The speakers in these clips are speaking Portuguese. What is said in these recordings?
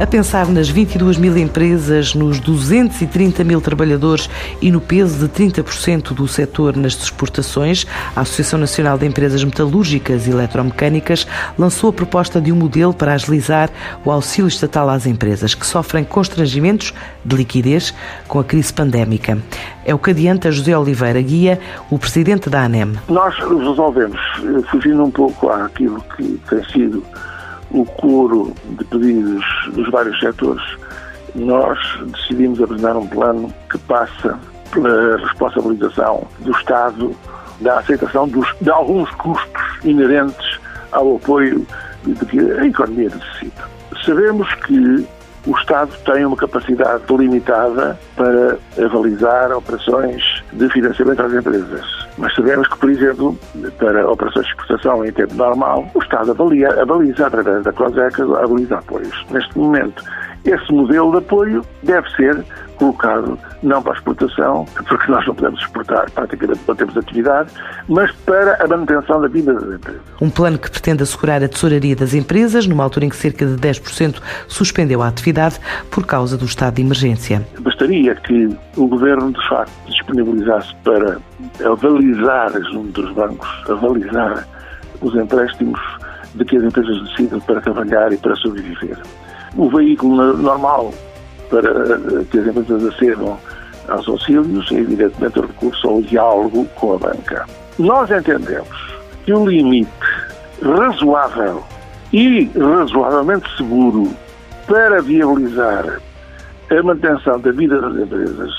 A pensar nas 22 mil empresas, nos 230 mil trabalhadores e no peso de 30% do setor nas exportações, a Associação Nacional de Empresas Metalúrgicas e Eletromecânicas lançou a proposta de um modelo para agilizar o auxílio estatal às empresas que sofrem constrangimentos de liquidez com a crise pandémica. É o que adianta José Oliveira Guia, o presidente da ANEM. Nós resolvemos, fugindo um pouco àquilo que tem sido o coro de pedidos dos vários setores, nós decidimos apresentar um plano que passa pela responsabilização do Estado da aceitação dos, de alguns custos inerentes ao apoio de que a economia necessita. Sabemos que o Estado tem uma capacidade limitada para avalizar operações de financiamento às empresas. Mas sabemos que, por exemplo, para operações de exportação em tempo normal, o Estado avalia, avaliza através da COSECA, avaliza apoios. Neste momento, esse modelo de apoio deve ser colocado não para a exportação, porque nós não podemos exportar, praticamente não temos atividade, mas para a manutenção da vida das empresas. Um plano que pretende assegurar a tesouraria das empresas, numa altura em que cerca de 10% suspendeu a atividade por causa do estado de emergência. Bastaria que o Governo, de facto, disponibilizasse para avalizar, junto dos bancos, avalizar os empréstimos de que as empresas decidem para trabalhar e para sobreviver o veículo normal para que as empresas acedam aos auxílios é, evidentemente, o recurso ao diálogo com a banca. Nós entendemos que o limite razoável e razoavelmente seguro para viabilizar a manutenção da vida das empresas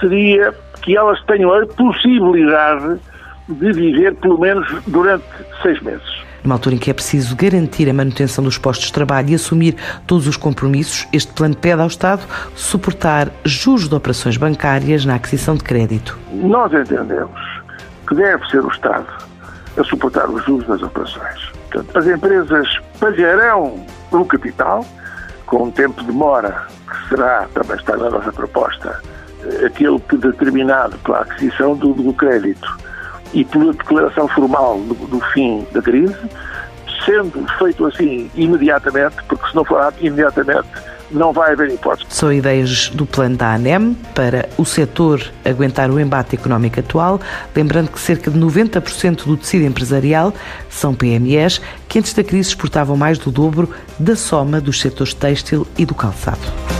seria que elas tenham a possibilidade de viver pelo menos durante seis meses numa altura em que é preciso garantir a manutenção dos postos de trabalho e assumir todos os compromissos, este plano pede ao Estado suportar juros de operações bancárias na aquisição de crédito. Nós entendemos que deve ser o Estado a suportar os juros das operações. Portanto, as empresas pagarão o capital, com um tempo de demora, que será, também está na nossa proposta, aquele que determinado pela aquisição do, do crédito e pela declaração formal do, do fim da crise, sendo feito assim imediatamente, porque se não for imediatamente, não vai haver hipótese. São ideias do plano da ANEM para o setor aguentar o embate económico atual, lembrando que cerca de 90% do tecido empresarial são PMEs, que antes da crise exportavam mais do dobro da soma dos setores têxtil e do calçado.